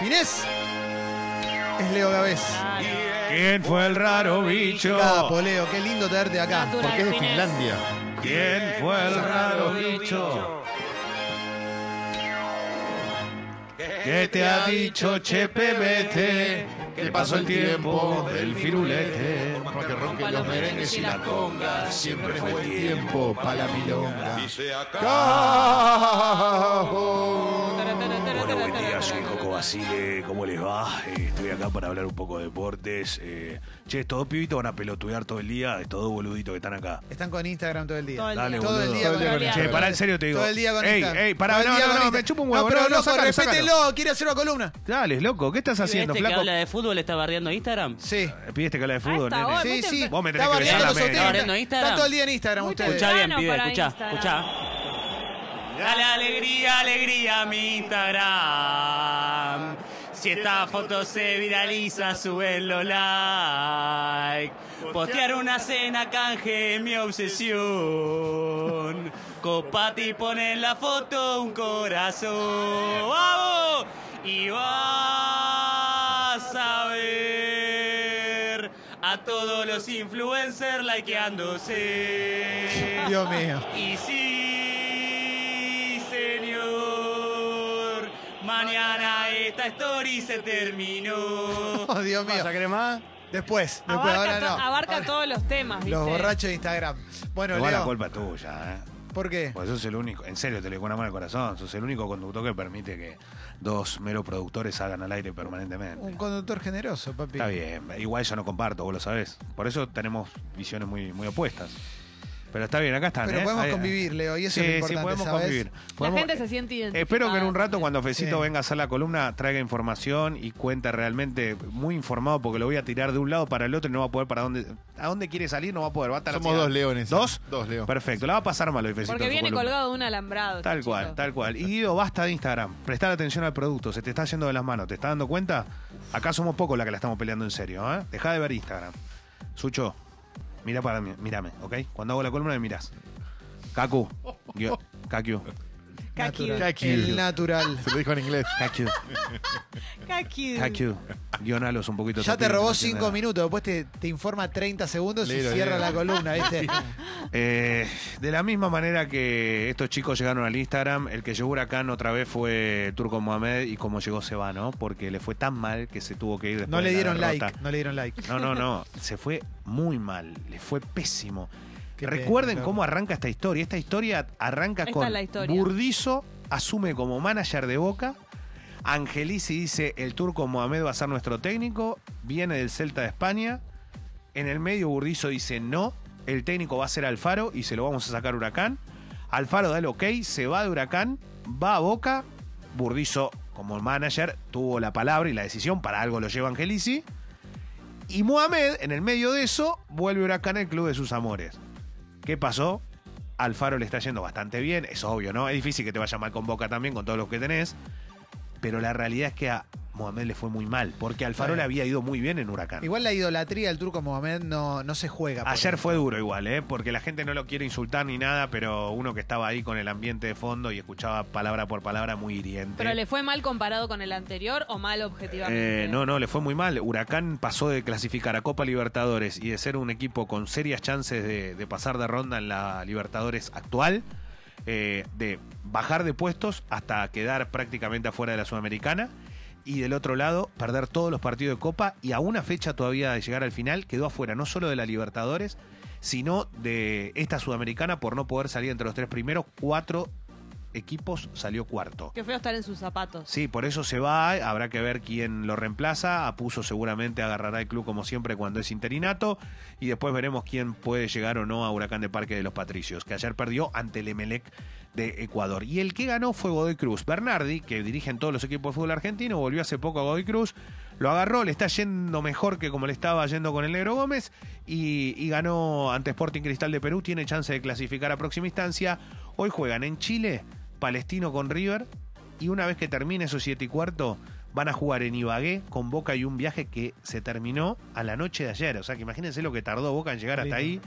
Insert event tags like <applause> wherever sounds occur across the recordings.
Finés es Leo Gavés. ¿Quién fue el raro bicho? Capo, Leo, qué lindo tenerte acá. Natural. Porque es de Finés. Finlandia. ¿Quién fue el raro bicho? ¿Qué te ha dicho Chepe Vete? Que pasó el tiempo del firulete. Por más que ronquen los merengues y la conga, siempre fue el tiempo para la milonga. Bueno, buen día, soy Coco Basile, ¿cómo les va? Eh, estoy acá para hablar un poco de deportes. Eh, che, estos dos pibitos van a pelotudear todo el día, estos dos boluditos que están acá. Están con Instagram todo el día. Todo el Dale, día. Todo el boludo. día con Instagram. Che, pará, en serio te digo. Todo el día con Ey, Instagram. ey, pará, Todo el no, día no, con no, Instagram. me chupa un huevo. No, pero no, loco, sácalo, quiere hacer una columna. Dale, loco, ¿qué estás haciendo, ¿Este que flaco? habla de fútbol está bardeando Instagram? Sí. Pidiste que habla de fútbol, esta nene. hora. Sí, sí. Vos me tenés Está que besar la ustedes. ¿Está bardeando Instagram? Está todo el día en Instagram Muy ustedes. Escuchá bien, pibe, escuchá, Instagram. escuchá. Dale alegría, alegría a mi Instagram. Si esta foto se viraliza, súbenlo like. Postear una cena canje mi obsesión. Copati pone en la foto un corazón. ¡Vamos! Y vas a ver a todos los influencers likeándose. Dios mío. Y sí, señor, mañana esta story se terminó. <laughs> Oh, Dios mío. ¿Pasa, crema? Después, después, Abarca, ahora to- no. abarca Ahora- todos los temas, ¿viste? Los borrachos de Instagram. Bueno, Igual la culpa es tuya, ¿eh? ¿Por qué? Pues sos el único, en serio, te le digo una mano al corazón, sos el único conductor que permite que dos meros productores hagan al aire permanentemente. Un conductor generoso, papi. Está bien, igual yo no comparto, vos lo sabés. Por eso tenemos visiones muy, muy opuestas. Pero está bien, acá están. Pero ¿eh? podemos Ahí- convivir, Leo, y eso sí, es lo sí, importante, podemos ¿sabes? convivir. La Podemos- gente se siente identificada. Espero que en un rato cuando Fecito Sí. venga a hacer la columna traiga información y cuente realmente muy informado porque lo voy a tirar de un lado para el otro y no va a poder para dónde a dónde quiere salir, no va a poder, va a estar Somos así. dos leones. ¿Dos? Dos leones. Perfecto, la va a pasar mal hoy Fecito. Porque en su viene columna. colgado de un alambrado. Tal cual, chico. tal cual. Y Guido, basta de Instagram. Prestar atención al producto. Se te está yendo de las manos. ¿Te estás dando cuenta? Acá somos pocos la que la estamos peleando en serio. ¿eh? Deja de ver Instagram. Sucho, mira para mí, mírame, ¿ok? Cuando hago la columna me mirás. Kaku. Kaku. Kaki. El natural. Se lo dijo en inglés. Kaku. Kaki. Kaku. Guionalos un poquito. Ya te robó no tiene cinco nada. minutos, después te, te informa 30 segundos y Léelo, cierra léelo. la columna, ¿viste? <laughs> Eh, de la misma manera que estos chicos llegaron al Instagram, el que llegó Huracán otra vez fue Turco Mohamed y como llegó se va, ¿no? Porque le fue tan mal que se tuvo que ir después No le de la dieron like, no le dieron like. No, no, no. <laughs> Se fue muy mal. Le fue pésimo. Qué Recuerden pena, cómo arranca esta historia. Esta historia arranca Esta con es la historia. Burdizo asume como manager de Boca. Angelici dice el turco Mohamed va a ser nuestro técnico. Viene del Celta de España. En el medio Burdizo dice no. El técnico va a ser Alfaro y se lo vamos a sacar Huracán. Alfaro da el ok, se va de Huracán, va a Boca. Burdizo, como manager, tuvo la palabra y la decisión. Para algo lo lleva Angelici. Y Mohamed, en el medio de eso, vuelve Huracán el club de sus amores. ¿Qué pasó? Alfaro le está yendo bastante bien, es obvio, ¿no? Es difícil que te vaya mal con Boca también, con todo lo que tenés. Pero la realidad es que a Mohamed le fue muy mal, porque Alfaro le había ido muy bien en Huracán. Igual la idolatría del turco Mohamed no, no se juega. Ayer fue duro igual, ¿eh? Porque la gente no lo quiere insultar ni nada, pero uno que estaba ahí con el ambiente de fondo y escuchaba palabra por palabra muy hiriente. ¿Pero le fue mal comparado con el anterior o mal objetivamente? Eh, no, no, le fue muy mal. Huracán pasó de clasificar a Copa Libertadores y de ser un equipo con serias chances de, de pasar de ronda en la Libertadores actual, eh, de bajar de puestos hasta quedar prácticamente afuera de la Sudamericana. Y del otro lado, perder todos los partidos de Copa y a una fecha todavía de llegar al final, quedó afuera no solo de la Libertadores, sino de esta Sudamericana por no poder salir entre los tres primeros. Cuatro equipos salió cuarto. Qué feo estar en sus zapatos. Sí, por eso se va, habrá que ver quién lo reemplaza. Apuso seguramente agarrará el club como siempre cuando es interinato. Y después veremos quién puede llegar o no a Huracán de Parque de los Patricios, que ayer perdió ante el Emelec de Ecuador. Y el que ganó fue Godoy Cruz. Bernardi, que dirige en todos los equipos de fútbol argentino, volvió hace poco a Godoy Cruz. Lo agarró, le está yendo mejor que como le estaba yendo con el Negro Gómez. Y, y ganó ante Sporting Cristal de Perú. Tiene chance de clasificar a próxima instancia. Hoy juegan en Chile, Palestino con River. Y una vez que termine esos siete y cuarto, van a jugar en Ibagué con Boca y un viaje que se terminó a la noche de ayer. O sea que imagínense lo que tardó Boca en llegar hasta ahí.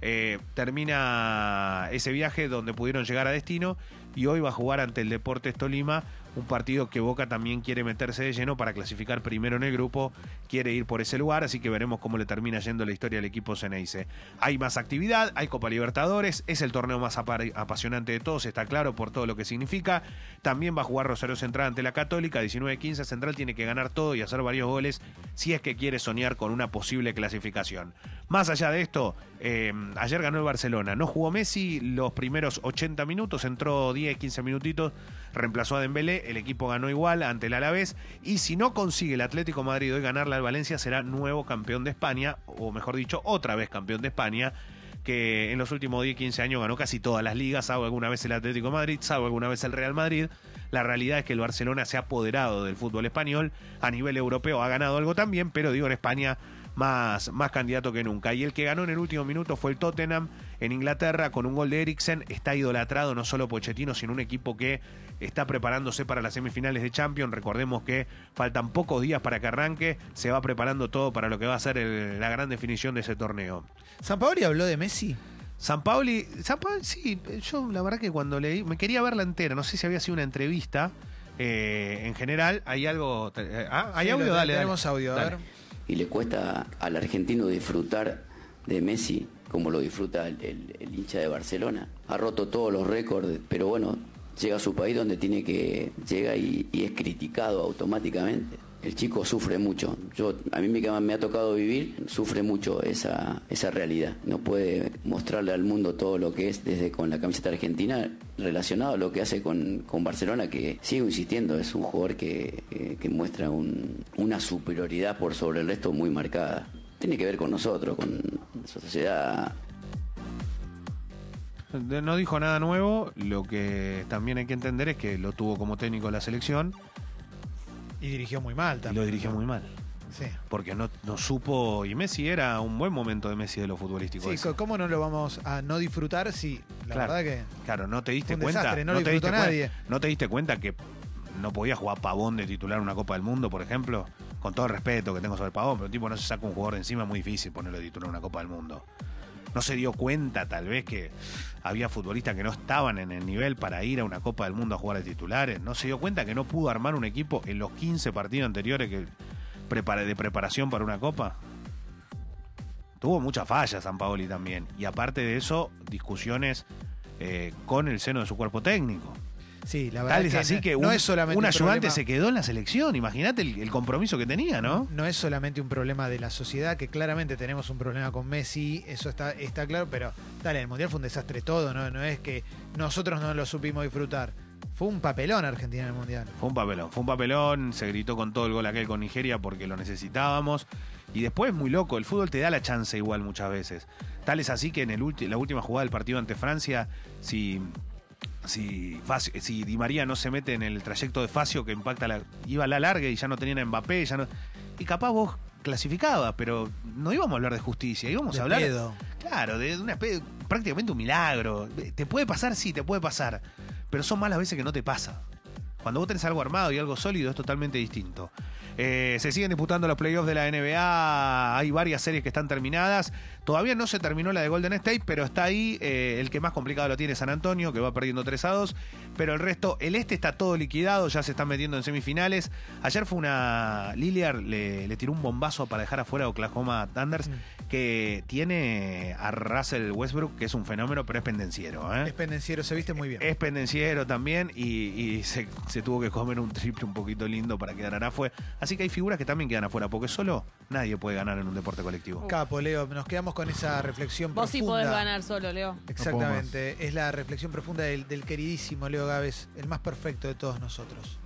Eh, termina ese viaje donde pudieron llegar a destino y hoy va a jugar ante el Deportes Tolima un partido que Boca también quiere meterse de lleno para clasificar primero en el grupo, quiere ir por ese lugar, así que veremos cómo le termina yendo la historia al equipo Ceneice. Hay más actividad, hay Copa Libertadores, es el torneo más apa- apasionante de todos, está claro por todo lo que significa. También va a jugar Rosario Central ante la Católica, 19-15, Central tiene que ganar todo y hacer varios goles si es que quiere soñar con una posible clasificación. Más allá de esto, eh, ayer ganó el Barcelona, no jugó Messi los primeros 80 minutos, entró 10, 15 minutitos, reemplazó a Dembélé, el equipo ganó igual ante el Alavés y si no consigue el Atlético Madrid hoy ganarle al Valencia será nuevo campeón de España, o mejor dicho, otra vez campeón de España que en los últimos 10, 15 años ganó casi todas las ligas, salvo alguna vez el Atlético Madrid, salvo alguna vez el Real Madrid. La realidad es que el Barcelona se ha apoderado del fútbol español, a nivel europeo ha ganado algo también, pero digo en España más, más candidato que nunca. Y el que ganó en el último minuto fue el Tottenham en Inglaterra con un gol de Eriksen. Está idolatrado no solo Pochettino, sino un equipo que está preparándose para las semifinales de Champions. Recordemos que faltan pocos días para que arranque. Se va preparando todo para lo que va a ser el- la gran definición de ese torneo. ¿San Paoli habló de Messi? San Paoli, San Paoli, sí, yo la verdad que cuando leí, me quería verla entera, no sé si había sido una entrevista. eh, en general, hay algo. eh, ah, hay Sí, audio, dale. Tenemos dale. audio, a Dale. ver. y le cuesta al argentino disfrutar de Messi como lo disfruta el, el- el hincha de Barcelona. Ha roto todos los récords, pero bueno, llega a su país donde tiene que llega y, es criticado automáticamente. El chico sufre mucho. Yo a mí me, ha tocado vivir, sufre mucho esa, esa realidad. No puede mostrarle al mundo todo lo que es desde con la camiseta argentina relacionado a lo que hace con, con Barcelona, que sigo insistiendo, es un jugador que, que- que muestra un- una superioridad por sobre el resto muy marcada. Tiene que ver con nosotros, con nuestra sociedad. No dijo nada nuevo, lo que también hay que entender es que lo tuvo como técnico de la selección Y dirigió muy mal y también. lo dirigió muy mal. Sí. Porque no, no supo, y Messi era un buen momento de Messi de lo futbolístico. Sí, ese. ¿cómo no lo vamos a no disfrutar si la Claro. verdad que Claro, no te diste Un cuenta. desastre, no lo te diste nadie. no te diste cuenta que no podía jugar Pavón de titular una Copa del Mundo, por ejemplo. Con todo el respeto que tengo sobre Pavón, pero el tipo no se saca un jugador de encima, es muy difícil ponerlo de titular en una Copa del Mundo. No se dio cuenta, tal vez, que había futbolistas que no estaban en el nivel para ir a una Copa del Mundo a jugar de titulares. No se dio cuenta que no pudo armar un equipo en los 15 partidos anteriores que prepara- de preparación para una Copa. Tuvo muchas fallas San Paoli también. Y aparte de eso, discusiones eh, con el seno de su cuerpo técnico. Sí, la verdad Tal es así que no un, es solamente un ayudante problema- se quedó en la selección. Imagínate el, el compromiso que tenía, ¿no? No es solamente un problema de la sociedad, que claramente tenemos un problema con Messi, eso está, está claro, pero dale, el Mundial fue un desastre todo, ¿no? No es que nosotros no lo supimos disfrutar. Fue un papelón Argentina en el Mundial. Fue un papelón, fue un papelón, se gritó con todo el gol aquel con Nigeria porque lo necesitábamos. Y después muy loco, el fútbol te da la chance igual muchas veces. Tal es así que en el la última jugada del partido ante Francia, si, si, Facio- si Di María no se mete en el trayecto de Facio que impacta la, iba a la larga y ya no tenían a Mbappé, ya no, y capaz vos clasificabas, pero no íbamos a hablar de justicia, íbamos De a hablar pedo. Claro, de una prácticamente un milagro. ¿Te puede pasar? Sí, te puede pasar. Pero son malas veces que no te pasa. Cuando vos tenés algo armado y algo sólido es totalmente distinto. Eh, se siguen disputando los playoffs de la NBA. Hay varias series que están terminadas. Todavía no se terminó la de Golden State, pero está ahí. Eh, el que más complicado lo tiene San Antonio, que va perdiendo 3 a 2. Pero el resto, el este está todo liquidado, ya se están metiendo en semifinales. Ayer fue una. Lillard le, le tiró un bombazo para dejar afuera a Oklahoma Thunders, que tiene a Russell Westbrook, que es un fenómeno, pero es pendenciero. ¿eh? Es pendenciero, se viste muy bien. Es pendenciero también y, y se, se tuvo que comer un triple un poquito lindo para quedar afuera. Así que hay figuras que también quedan afuera, porque solo nadie puede ganar en un deporte colectivo. Capo, Leo, nos quedamos con esa reflexión Vos sí profunda. podés ganar solo, Leo. Exactamente, es la reflexión profunda del, del queridísimo Leo Gávez, el más perfecto de todos nosotros.